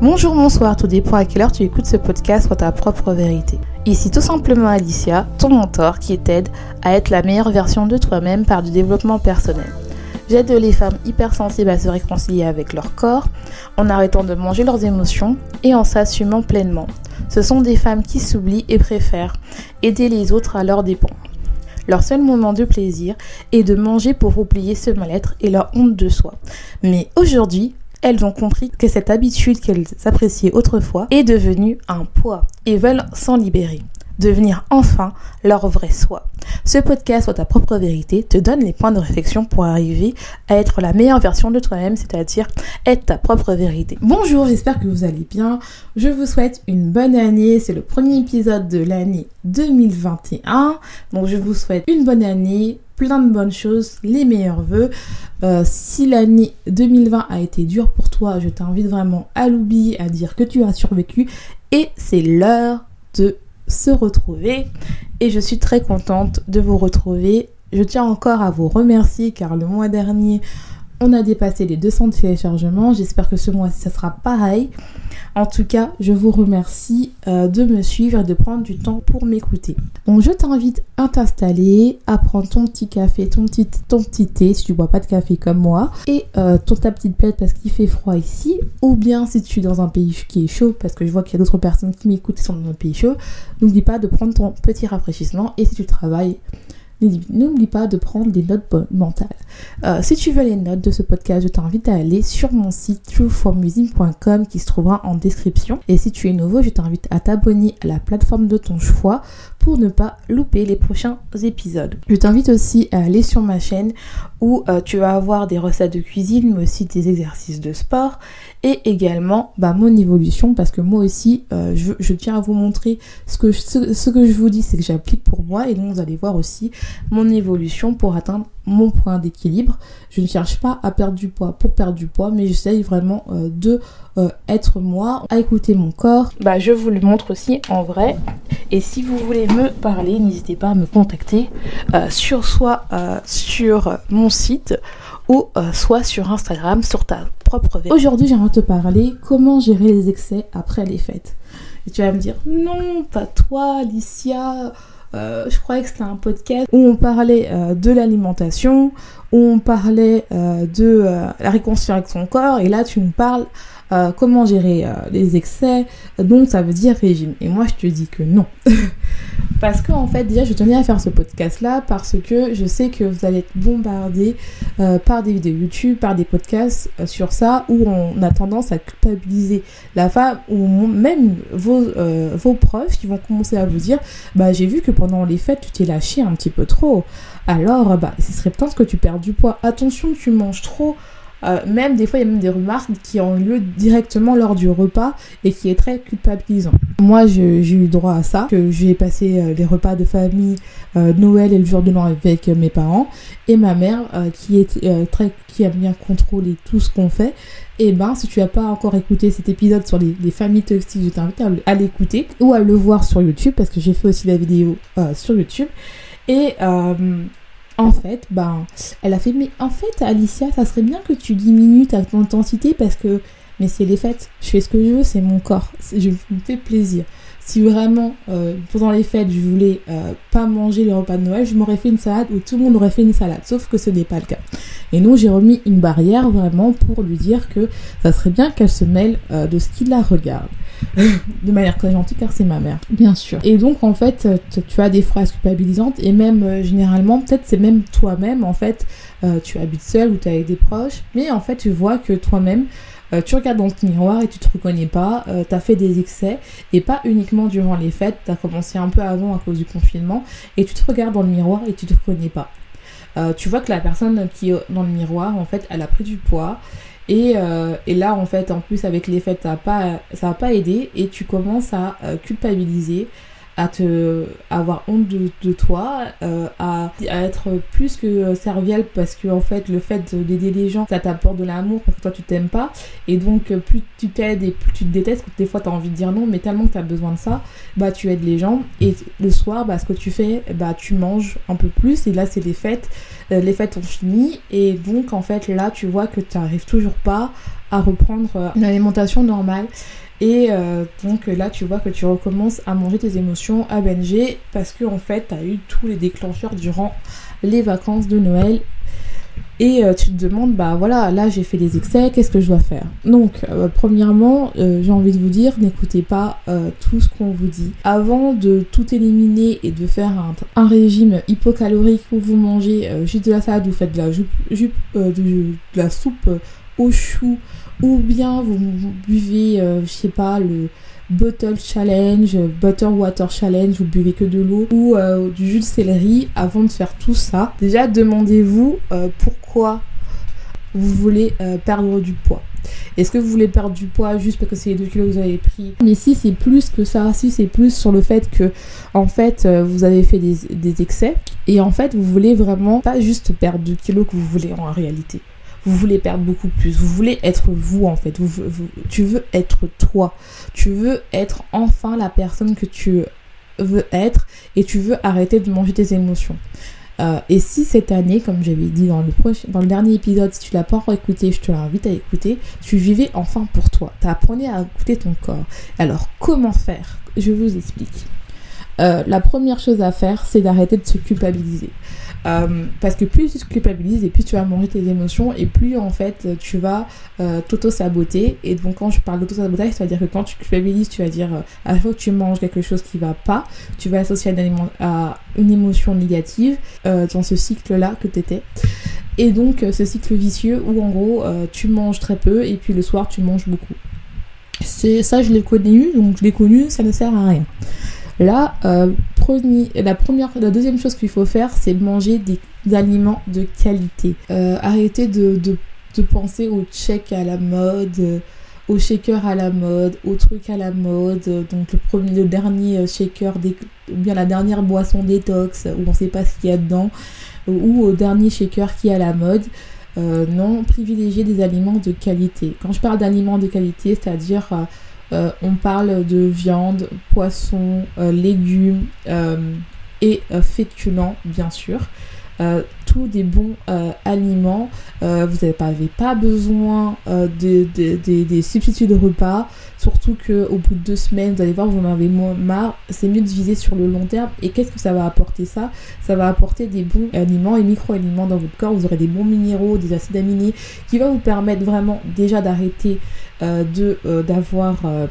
Bonjour, bonsoir, tout dépend à quelle heure tu écoutes ce podcast pour ta propre vérité. Ici tout simplement Alicia, ton mentor qui t'aide à être la meilleure version de toi-même par du développement personnel. J'aide les femmes hypersensibles à se réconcilier avec leur corps en arrêtant de manger leurs émotions et en s'assumant pleinement. Ce sont des femmes qui s'oublient et préfèrent aider les autres à leur dépens. Leur seul moment de plaisir est de manger pour oublier ce mal-être et leur honte de soi. Mais aujourd'hui, elles ont compris que cette habitude qu'elles appréciaient autrefois est devenue un poids et veulent s'en libérer devenir enfin leur vrai soi. Ce podcast soit ta propre vérité te donne les points de réflexion pour arriver à être la meilleure version de toi-même, c'est-à-dire être ta propre vérité. Bonjour, j'espère que vous allez bien. Je vous souhaite une bonne année. C'est le premier épisode de l'année 2021. Donc je vous souhaite une bonne année, plein de bonnes choses, les meilleurs voeux. Euh, si l'année 2020 a été dure pour toi, je t'invite vraiment à l'oublier, à dire que tu as survécu et c'est l'heure de se retrouver et je suis très contente de vous retrouver. Je tiens encore à vous remercier car le mois dernier, on a dépassé les 200 téléchargements. J'espère que ce mois-ci, ça sera pareil. En tout cas, je vous remercie euh, de me suivre et de prendre du temps pour m'écouter. Donc, je t'invite à t'installer, à prendre ton petit café, ton petit, ton petit thé si tu bois pas de café comme moi, et euh, ton, ta petite plaide parce qu'il fait froid ici, ou bien si tu es dans un pays qui est chaud, parce que je vois qu'il y a d'autres personnes qui m'écoutent qui sont dans un pays chaud, n'oublie pas de prendre ton petit rafraîchissement. Et si tu travailles, N'oublie pas de prendre des notes mentales. Euh, si tu veux les notes de ce podcast, je t'invite à aller sur mon site trueformusing.com qui se trouvera en description. Et si tu es nouveau, je t'invite à t'abonner à la plateforme de ton choix pour ne pas louper les prochains épisodes. Je t'invite aussi à aller sur ma chaîne où euh, tu vas avoir des recettes de cuisine, mais aussi des exercices de sport et également bah, mon évolution parce que moi aussi euh, je, tiens à vous montrer ce que, ce que je vous dis c'est que j'applique pour moi et donc vous allez voir aussi mon évolution pour atteindre mon point d'équilibre. Je ne cherche pas à perdre du poids pour perdre du poids, mais j'essaye vraiment euh, de euh, être moi, à écouter mon corps. Bah, je vous le montre aussi en vrai. Et si vous voulez me parler, n'hésitez pas à me contacter euh, sur soit sur mon site ou soit sur Instagram, sur ta propre vie. Aujourd'hui, j'aimerais te parler comment gérer les excès après les fêtes. Et tu vas me dire, non, pas toi, Alicia. Euh, je croyais que c'était un podcast où on parlait euh, de l'alimentation, où on parlait euh, de la réconciliation avec son corps, et là tu nous parles comment gérer les excès, donc ça veut dire régime. Et moi je te dis que non. Parce qu'en en fait, déjà, je tenais à faire ce podcast-là parce que je sais que vous allez être bombardé euh, par des vidéos YouTube, par des podcasts euh, sur ça, où on a tendance à culpabiliser la femme, ou même vos, euh, vos profs qui vont commencer à vous dire, bah j'ai vu que pendant les fêtes, tu t'es lâché un petit peu trop. Alors, bah, ce serait peut-être que tu perds du poids. Attention, tu manges trop. Euh, même des fois, il y a même des remarques qui ont lieu directement lors du repas et qui est très culpabilisant. Moi, j'ai eu droit à ça, que j'ai passé euh, les repas de famille, euh, Noël et le jour de l'an avec mes parents, et ma mère qui est très, qui aime bien contrôler tout ce qu'on fait. Et eh ben, si tu n'as pas encore écouté cet épisode sur les, familles toxiques, je t'invite à, l'écouter ou à le voir sur YouTube parce que j'ai fait aussi la vidéo sur YouTube. Et en fait, ben, elle a fait, mais en fait, Alicia, ça serait bien que tu diminues ta intensité parce que, mais c'est les fêtes, je fais ce que je veux, c'est mon corps, je me fais plaisir. Si vraiment, euh, pendant les fêtes, je voulais euh, pas manger le repas de Noël, je m'aurais fait une salade ou tout le monde aurait fait une salade, sauf que ce n'est pas le cas. Et nous, j'ai remis une barrière vraiment pour lui dire que ça serait bien qu'elle se mêle euh, de ce qui la regarde. de manière très gentille car c'est ma mère. Bien sûr. Et donc en fait, tu as des phrases culpabilisantes et même euh, généralement, peut-être c'est même toi-même en fait, euh, tu habites seul ou tu es avec des proches, mais en fait tu vois que toi-même, euh, tu regardes dans le miroir et tu te reconnais pas, tu as fait des excès et pas uniquement durant les fêtes, tu as commencé un peu avant à cause du confinement et tu te regardes dans le miroir et tu te reconnais pas. tu vois que la personne qui est dans le miroir, en fait, elle a pris du poids et, euh, et, là, en fait, en plus, avec les fêtes, ça n'a pas, pas aidé. Et tu commences à euh, culpabiliser, à te avoir honte de, toi, euh, à, être plus que serviable parce que en fait le fait d'aider les gens ça t'apporte de l'amour parce que toi tu t'aimes pas. Et donc plus tu t'aides et plus tu te détestes, des fois tu as envie de dire non mais tellement que tu as besoin de ça, bah tu aides les gens. Et le soir bah ce que tu fais bah tu manges un peu plus. Et là c'est les fêtes, euh, les fêtes ont fini. Et donc en fait là tu vois que tu n'arrives toujours pas à reprendre euh, une alimentation normale. Et euh, donc là, tu vois que tu recommences à manger tes émotions, à binger, parce que en fait, tu as eu tous les déclencheurs durant les vacances de Noël. Et euh, tu te demandes, bah voilà, là j'ai fait des excès, qu'est-ce que je dois faire? Donc, euh, premièrement, j'ai envie de vous dire, n'écoutez pas tout ce qu'on vous dit. Avant de tout éliminer et de faire un, régime hypocalorique où vous mangez juste de la salade, vous faites de la, jupe, de la soupe au chou, ou bien vous buvez, euh, je sais pas, le bottle challenge, butter water challenge, vous buvez que de l'eau, ou euh, du jus de céleri, avant de faire tout ça, déjà demandez-vous euh, pourquoi vous voulez perdre du poids. Est-ce que vous voulez perdre du poids juste parce que c'est les 2 kilos que vous avez pris? Mais si c'est plus que ça, si c'est plus sur le fait que en fait vous avez fait des, des, excès. Et en fait vous voulez vraiment pas juste perdre 2 kilos que vous voulez en réalité vous voulez perdre beaucoup plus, vous voulez être vous en fait, tu veux être toi, tu veux être enfin la personne que tu veux être et tu veux arrêter de manger tes émotions. Euh, et si cette année, comme j'avais dit dans le, dans le dernier épisode, si tu l'as pas encore écouté, je te l'invite à écouter, tu vivais enfin pour toi. Tu apprenais à écouter ton corps. Alors, comment faire? Je vous explique. Euh, la première chose à faire, c'est d'arrêter de se culpabiliser. Euh, parce que plus tu te culpabilises et plus tu vas manger tes émotions et plus en fait tu vas euh, t'auto-saboter. Et donc quand je parle d'auto-sabotage, c'est-à-dire que quand tu culpabilises, tu vas dire euh, à chaque fois que tu manges quelque chose qui va pas, tu vas associer à, une émotion négative dans ce cycle-là que tu étais. Et donc ce cycle vicieux où en gros tu manges très peu et puis le soir tu manges beaucoup. C'est ça je l'ai connu, donc je l'ai connu, ça ne sert à rien. Là, euh, la, première, la deuxième chose qu'il faut faire, c'est manger des, aliments de qualité. Euh, arrêtez de, penser au check à la mode, euh, au shaker à la mode, au truc à la mode. Donc le, premier, le dernier shaker, ou bien la dernière boisson détox, où on ne sait pas ce qu'il y a dedans, ou au dernier shaker qui est à la mode. non, privilégier des aliments de qualité. Quand je parle d'aliments de qualité, c'est-à-dire euh, on parle de viande, poisson, euh, légumes euh, et féculents, bien sûr. tous des bons aliments. vous n'avez pas, besoin des substituts de repas. Surtout qu'au bout de deux semaines, vous allez voir, vous en avez marre. C'est mieux de viser sur le long terme. Et qu'est-ce que ça va apporter ça? Ça va apporter des bons aliments et micro-aliments dans votre corps. Vous aurez des bons minéraux, des acides aminés qui vont vous permettre vraiment déjà d'arrêter de euh, d'avoir euh,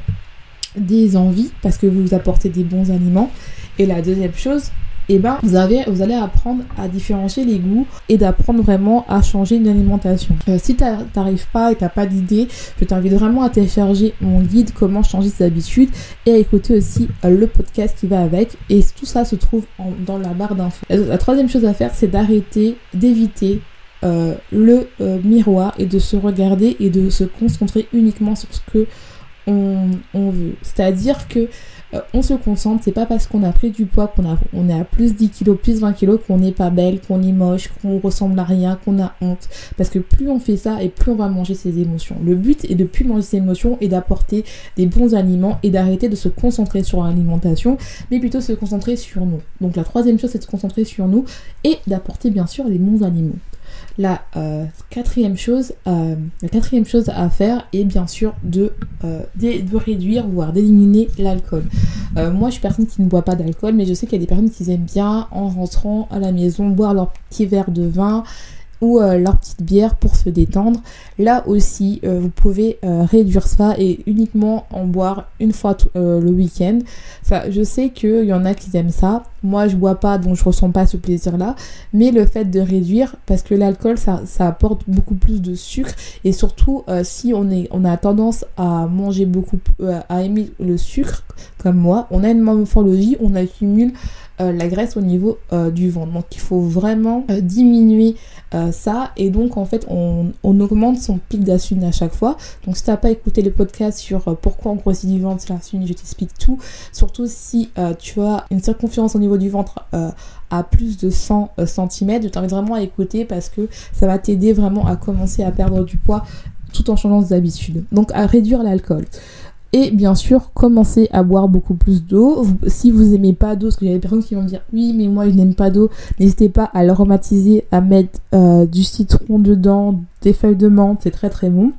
des envies parce que vous apportez des bons aliments. Et la deuxième chose, et eh ben, vous, vous allez apprendre à différencier les goûts et d'apprendre vraiment à changer une alimentation. si tu n'arrives pas et t'as pas d'idée, je t'invite vraiment à télécharger mon guide comment changer ses habitudes et à écouter aussi le podcast qui va avec. Et tout ça se trouve dans la barre d'infos. La troisième chose à faire, c'est d'arrêter, d'éviter euh, le euh, miroir et de se regarder et de se concentrer uniquement sur ce que on, veut. C'est-à-dire que euh, on se concentre, c'est pas parce qu'on a pris du poids, qu'on a, on est à plus 10 kilos, plus 20 kilos, qu'on n'est pas belle, qu'on est moche, qu'on ressemble à rien, qu'on a honte. Parce que plus on fait ça et plus on va manger ses émotions. Le but est de plus manger ses émotions et d'apporter des bons aliments et d'arrêter de se concentrer sur l'alimentation, mais plutôt se concentrer sur nous. Donc la troisième chose, c'est de se concentrer sur nous et d'apporter bien sûr des bons aliments. La euh, quatrième chose, euh, la quatrième chose à faire est bien sûr de, euh, de, réduire, voire d'éliminer l'alcool. moi, je suis personne qui ne boit pas d'alcool, mais je sais qu'il y a des personnes qui aiment bien en rentrant à la maison boire leur petit verre de vin ou euh, leur petite bière pour se détendre. Là aussi, euh, vous pouvez euh, réduire ça et uniquement en boire une fois le week-end. Enfin, je sais qu'il y en a qui aiment ça. Moi, je bois pas, donc je ressens pas ce plaisir-là. Mais le fait de réduire, parce que l'alcool, ça, apporte beaucoup plus de sucre. Et surtout, si on, est, on a tendance à manger beaucoup, à aimer le sucre, comme moi, on a une morphologie, on accumule la graisse au niveau du ventre. Donc il faut vraiment diminuer ça et donc en fait on, augmente son pic d'insuline à chaque fois. Donc si t'as pas écouté le podcast sur pourquoi on grossit du ventre, l'insuline, je t'explique tout. Surtout si tu as une circonférence au niveau du ventre à plus de 100 cm, je t'invite vraiment à écouter parce que ça va t'aider vraiment à commencer à perdre du poids tout en changeant d'habitude. Donc à réduire l'alcool. Et bien sûr, commencer à boire beaucoup plus d'eau. Si vous aimez pas d'eau, parce qu'il y a des personnes qui vont me dire oui, mais moi je n'aime pas d'eau, n'hésitez pas à l'aromatiser, à mettre euh, du citron dedans, des feuilles de menthe, c'est très très bon.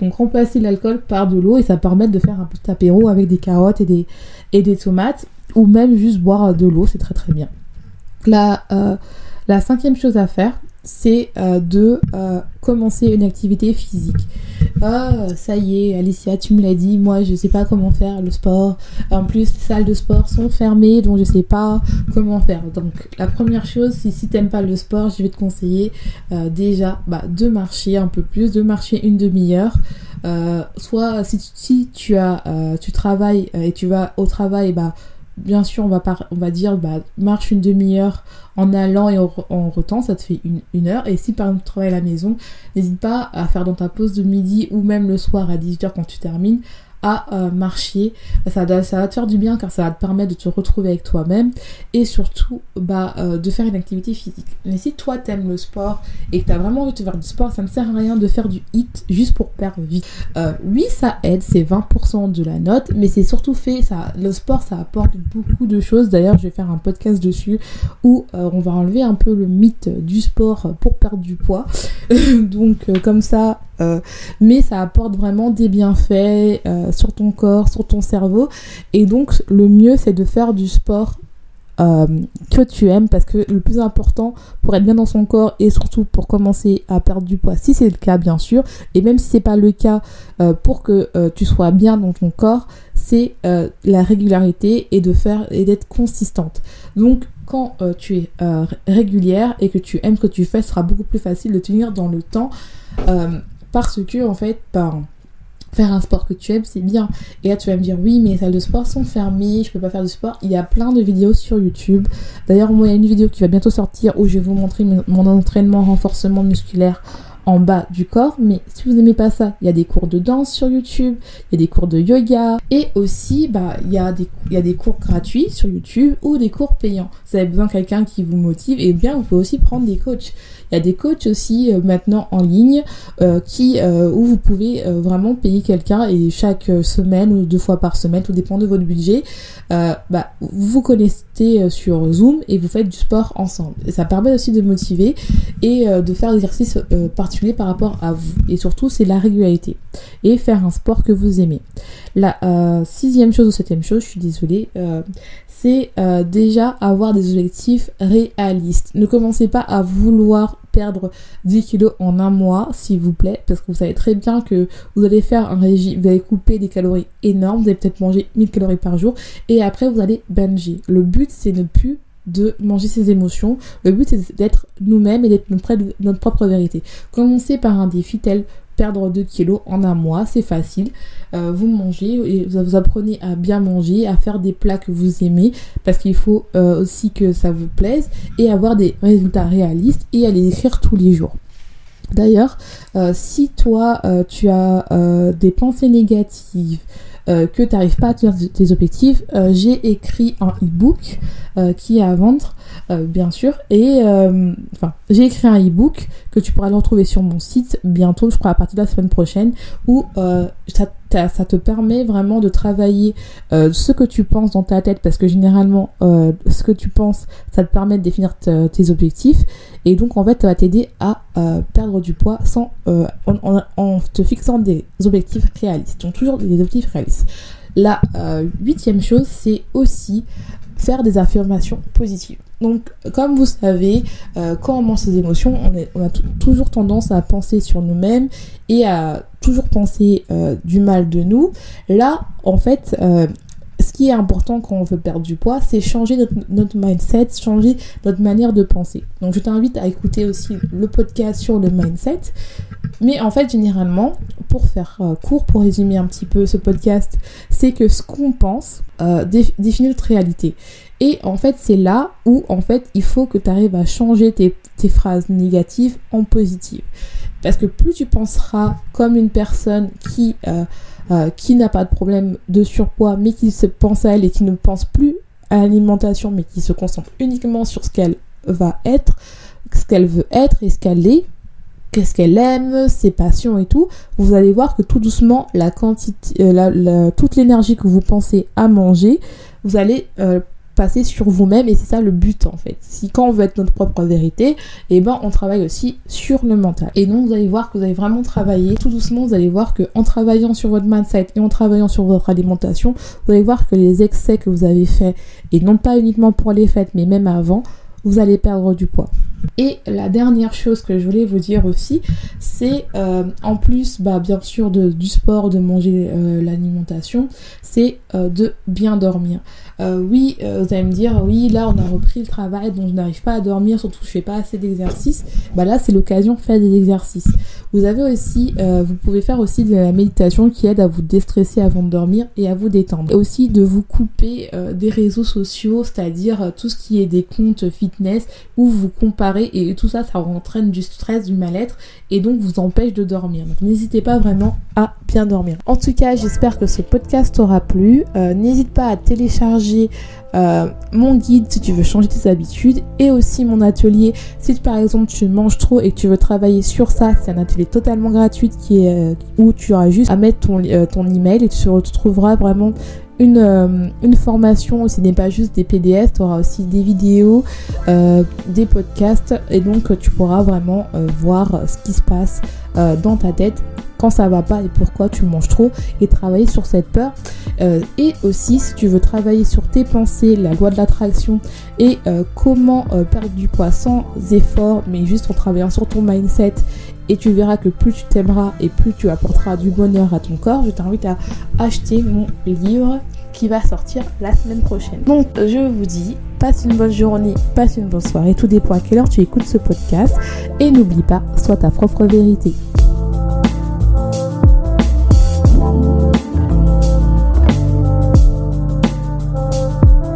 Donc remplacer l'alcool par de l'eau et ça permet de faire un petit apéro avec des carottes et des, et des tomates, ou même juste boire de l'eau, c'est très très bien. La, euh, la cinquième chose à faire, c'est euh, de commencer une activité physique. Ah, ça y est, Alicia, tu me l'as dit, moi je sais pas comment faire le sport. En plus, les salles de sport sont fermées, donc je sais pas comment faire. Donc, la première chose, c'est si t'aimes pas le sport, je vais te conseiller euh, déjà bah, de marcher un peu plus, de marcher une demi-heure. soit si, si tu as tu travailles et tu vas au travail, bah bien sûr, on va, dire, bah, marche une demi-heure en allant et en, en ça te fait une, heure. Et si par exemple tu travailles à la maison, n'hésite pas à faire dans ta pause de midi ou même le soir à 18h quand tu termines, à euh, marcher. Ça, ça va te faire du bien car ça va te permettre de te retrouver avec toi-même et surtout bah, euh, de faire une activité physique. Mais si toi t'aimes le sport et que t'as vraiment envie de faire du sport, ça ne sert à rien de faire du hit juste pour perdre vite. Euh, oui, ça aide, c'est 20% de la note, mais c'est surtout fait, ça, le sport ça apporte beaucoup de choses. D'ailleurs, je vais faire un podcast dessus où on va enlever un peu le mythe du sport pour perdre du poids. Donc comme ça, euh, mais ça apporte vraiment des bienfaits euh, sur ton corps, sur ton cerveau. Et donc le mieux c'est de faire du sport euh, que tu aimes parce que le plus important pour être bien dans son corps et surtout pour commencer à perdre du poids si c'est le cas bien sûr et même si c'est pas le cas pour que tu sois bien dans ton corps c'est la régularité et de faire et d'être consistante donc quand tu es régulière et que tu aimes ce que tu fais, ce sera beaucoup plus facile de tenir dans le temps parce que en fait ben, faire un sport que tu aimes c'est bien. Et là tu vas me dire oui mais les salles de sport sont fermées je peux pas faire du sport. Il y a plein de vidéos sur YouTube. D'ailleurs moi il y a une vidéo qui va bientôt sortir où je vais vous montrer mon entraînement renforcement musculaire en bas du corps. Mais si vous n'aimez pas ça, il y a des cours de danse sur YouTube, il y a des cours de yoga et aussi bah il y a des il y a des cours gratuits sur YouTube ou des cours payants. Vous avez besoin de quelqu'un qui vous motive et bien vous pouvez aussi prendre des coachs. Il y a des coachs aussi euh, maintenant en ligne euh, qui euh, où vous pouvez vraiment payer quelqu'un et chaque semaine ou deux fois par semaine, tout dépend de votre budget, bah, vous vous connectez sur Zoom et vous faites du sport ensemble. Ça permet aussi de motiver et de faire des exercices particuliers par rapport à vous. Et surtout, c'est la régularité et faire un sport que vous aimez. La sixième chose ou septième chose, je suis désolée, c'est déjà avoir des objectifs réalistes. Ne commencez pas à vouloir perdre 10 kilos en un mois, s'il vous plaît, parce que vous savez très bien que vous allez faire un régime, vous allez couper des calories énormes, vous allez peut-être manger 1000 calories par jour, et après vous allez banger. Le but, c'est ne plus de manger ses émotions. Le but, c'est d'être nous-mêmes et d'être notre propre vérité. Commencez par un défi tel perdre 2 kilos en un mois, c'est facile. Euh, vous mangez et vous apprenez à bien manger, à faire des plats que vous aimez, parce qu'il faut euh, aussi que ça vous plaise et avoir des résultats réalistes et à les écrire tous les jours. D'ailleurs, euh, si toi tu as des pensées négatives, que tu n'arrives pas à tenir tes objectifs, j'ai écrit un e-book qui est à vendre euh, bien sûr. Et euh, enfin, j'ai écrit un e-book que tu pourras le retrouver sur mon site bientôt, je crois à partir de la semaine prochaine, où euh, ça, ça, te permet vraiment de travailler ce que tu penses dans ta tête, parce que généralement, ce que tu penses, ça te permet de définir tes objectifs. Et donc, en fait, ça va t'aider à perdre du poids sans, en, en, te fixant des objectifs réalistes. Donc, toujours des objectifs réalistes. La huitième chose, c'est aussi faire des affirmations positives. Donc, comme vous savez, euh, quand on mange ses émotions, on, a toujours tendance à penser sur nous-mêmes et à toujours penser euh, du mal de nous. Là, en fait, euh, qui est important quand on veut perdre du poids, c'est changer notre, mindset, changer notre manière de penser. Donc je t'invite à écouter aussi le podcast sur le mindset. Mais en fait, généralement, pour faire euh, court, pour résumer un petit peu ce podcast, c'est que ce qu'on pense euh, définit notre réalité. Et en fait, c'est là où en fait, il faut que tu arrives à changer tes, phrases négatives en positives. Parce que plus tu penseras comme une personne qui, euh, qui n'a pas de problème de surpoids, mais qui se pense à elle et qui ne pense plus à l'alimentation, mais qui se concentre uniquement sur ce qu'elle va être, ce qu'elle veut être et ce qu'elle est, qu'est-ce qu'elle aime, ses passions et tout, vous allez voir que tout doucement, la quantité, euh, toute l'énergie que vous pensez à manger, vous allez passer sur vous-même et c'est ça le but en fait. Si quand on veut être notre propre vérité, et eh ben on travaille aussi sur le mental. Et donc vous allez voir que vous allez vraiment travailler tout doucement, vous allez voir que en travaillant sur votre mindset et en travaillant sur votre alimentation, vous allez voir que les excès que vous avez faits et non pas uniquement pour les fêtes mais même avant, vous allez perdre du poids. Et la dernière chose que je voulais vous dire aussi, c'est euh, en plus, bah, bien sûr, de, du sport, de manger euh, l'alimentation, c'est euh, de bien dormir. oui, vous allez me dire, oui, là on a repris le travail, donc je n'arrive pas à dormir, surtout je fais pas assez d'exercices. Bah là, c'est l'occasion de faire des exercices. Vous avez aussi, vous pouvez faire aussi de la méditation qui aide à vous déstresser avant de dormir et à vous détendre. Et aussi de vous couper des réseaux sociaux, c'est-à-dire tout ce qui est des comptes fitness où vous comparez et tout ça, ça entraîne du stress, du mal-être et donc vous empêche de dormir. Donc n'hésitez pas vraiment à bien dormir. En tout cas, j'espère que ce podcast t'aura plu. Euh, n'hésite pas à télécharger euh, mon guide si tu veux changer tes habitudes et aussi mon atelier si par exemple tu manges trop et que tu veux travailler sur ça c'est un atelier totalement gratuit qui est euh, où tu auras juste à mettre ton, ton email et tu retrouveras vraiment une, euh, une formation, ce n'est pas juste des PDF, tu auras aussi des vidéos, euh, des podcasts et donc tu pourras vraiment euh, voir ce qui se passe dans ta tête quand ça va pas et pourquoi tu manges trop et travailler sur cette peur. et aussi si tu veux travailler sur tes pensées, la loi de l'attraction et comment perdre du poids sans effort mais juste en travaillant sur ton mindset et tu verras que plus tu t'aimeras et plus tu apporteras du bonheur à ton corps, je t'invite à acheter mon livre qui va sortir la semaine prochaine. Donc je vous dis, passe une bonne journée, passe une bonne soirée, tout dépend à quelle heure tu écoutes ce podcast et n'oublie pas, sois ta propre vérité.